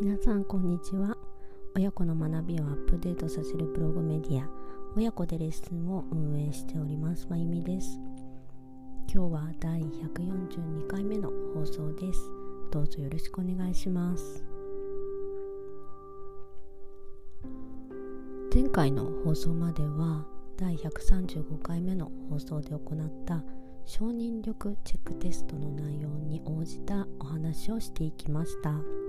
皆さんこんにちは。親子の学びをアップデートさせるブログメディア親子でレッスンを運営しておりますまゆみです。今日は第142回目の放送です。どうぞよろしくお願いします。前回の放送までは第135回目の放送で行った承認力チェックテストの内容に応じたお話をしていきました。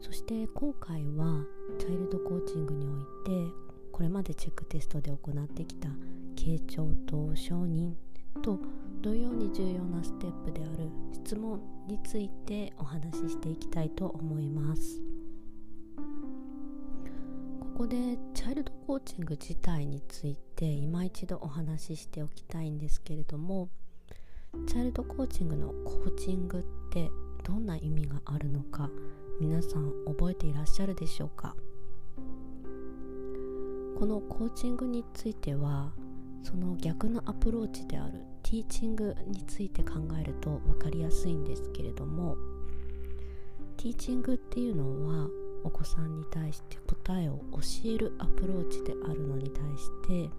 そして今回はチャイルドコーチングにおいてこれまでチェックテストで行ってきた傾聴と承認と同様に重要なステップである質問についてお話ししていきたいと思います。ここでチャイルドコーチング自体について今一度お話ししておきたいんですけれどもチャイルドコーチングのコーチングってどんな意味があるのか皆さん覚えていらっしゃるでしょうか？このコーチングについてはその逆のアプローチであるティーチングについて考えると分かりやすいんですけれどもティーチングっていうのはお子さんに対して答えを教えるアプローチであるのに対して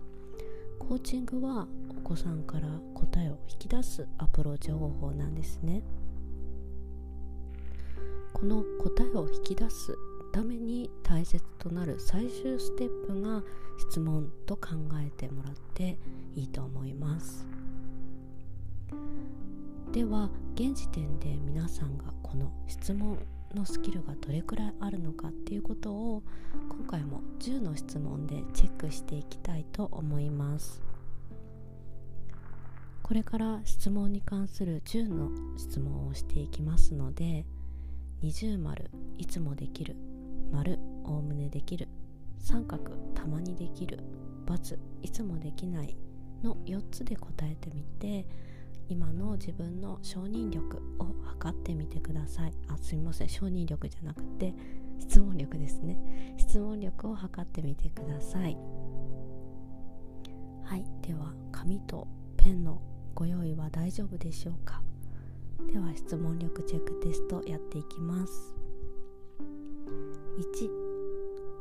コーチングはお子さんから答えを引き出すアプローチ方法なんですね。この答えを引き出すために大切となる最終ステップが質問と考えてもらっていいと思います。では現時点で皆さんがこの質問のスキルがどれくらいあるのかっていうことを今回も10の質問でチェックしていきたいと思います。これから質問に関する10の質問をしていきますので二重丸。いつもできる。丸。おおむねできる。三角たまにできる×いつもできない。の4つで答えてみて今の自分の承認力を測ってみてください。あすみません。承認力じゃなくて質問力ですね。質問力を測ってみてください。はい。では紙とペンのご用意は大丈夫でしょうか？では質問力チェックテストやっていきます。1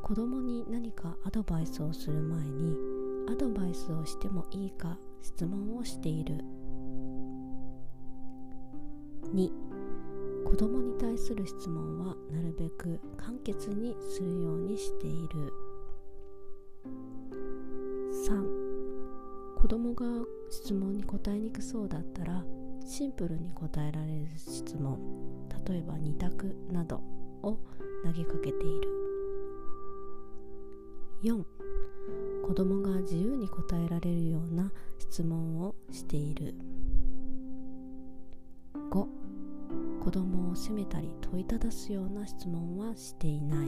子供に何かアドバイスをする前にアドバイスをしてもいいか質問をしている。2子供に対する質問はなるべく簡潔にするようにしている。3子供が質問に答えにくそうだったらシンプルに答えられる質問例えば2択などを投げかけている。4子供が自由に答えられるような質問をしている。5子供を責めたり問いただすような質問はしていない。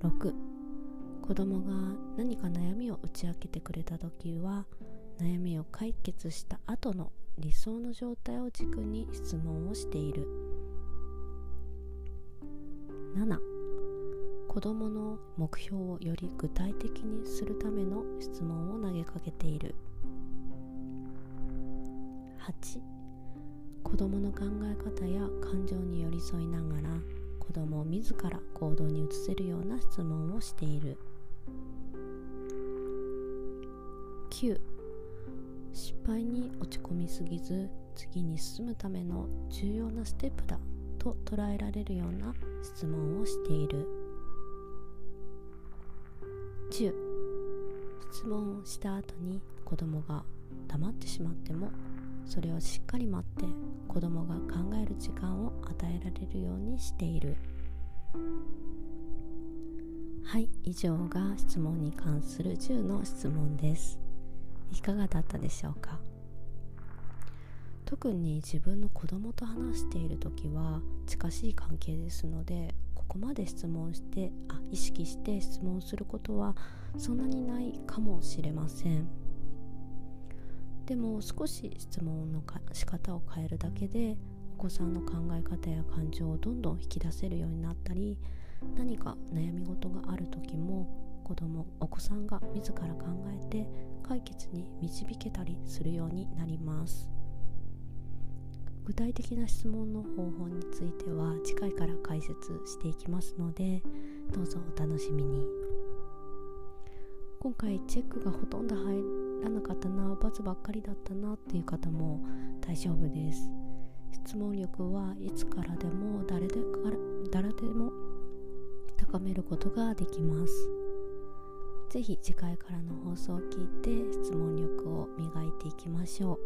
6子供が何か悩みを打ち明けてくれた時は悩みを解決した後の理想の状態を軸に質問をしている。7子どもの目標をより具体的にするための質問を投げかけている。8子どもの考え方や感情に寄り添いながら子どもを自ら行動に移せるような質問をしている。9失敗に落ち込みすぎず次に進むための重要なステップだと捉えられるような質問をしている。10質問をした後に子供が黙ってしまってもそれをしっかり待って子供が考える時間を与えられるようにしている。はい以上が質問に関する10の質問です。いかがだったでしょうか？特に自分の子供と話している時は近しい関係ですのでここまで質問してあ意識して質問することはそんなにないかもしれません。でも少し質問のか仕方を変えるだけでお子さんの考え方や感情をどんどん引き出せるようになったり何か悩み事がある時も子供お子さんが自ら考えて解決に導けたりするようになります。具体的な質問の方法については次回から解説していきますのでどうぞお楽しみに。今回チェックがほとんど入らなかったな×ばっかりだったなっていう方も大丈夫です。質問力はいつからでも誰でから誰でも高めることができます。是非次回からの放送を聞いて質問力を磨いていきましょう。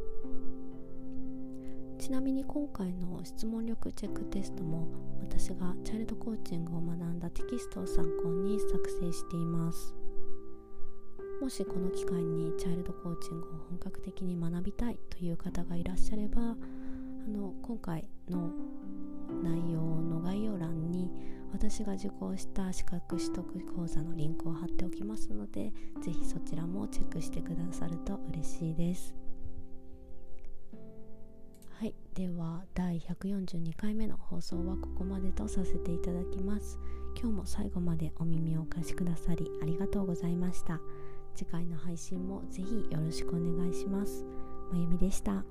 ちなみに今回の質問力チェックテストも私がチャイルドコーチングを学んだテキストを参考に作成しています。もしこの機会にチャイルドコーチングを本格的に学びたいという方がいらっしゃればあの今回の内容の概要欄に私が受講した資格取得講座のリンクを貼っておきますので是非そちらもチェックしてくださると嬉しいです。はいでは第142回目の放送はここまでとさせていただきます。今日も最後までお耳をお貸しくださりありがとうございました。次回の配信もぜひよろしくお願いします。まゆみでした。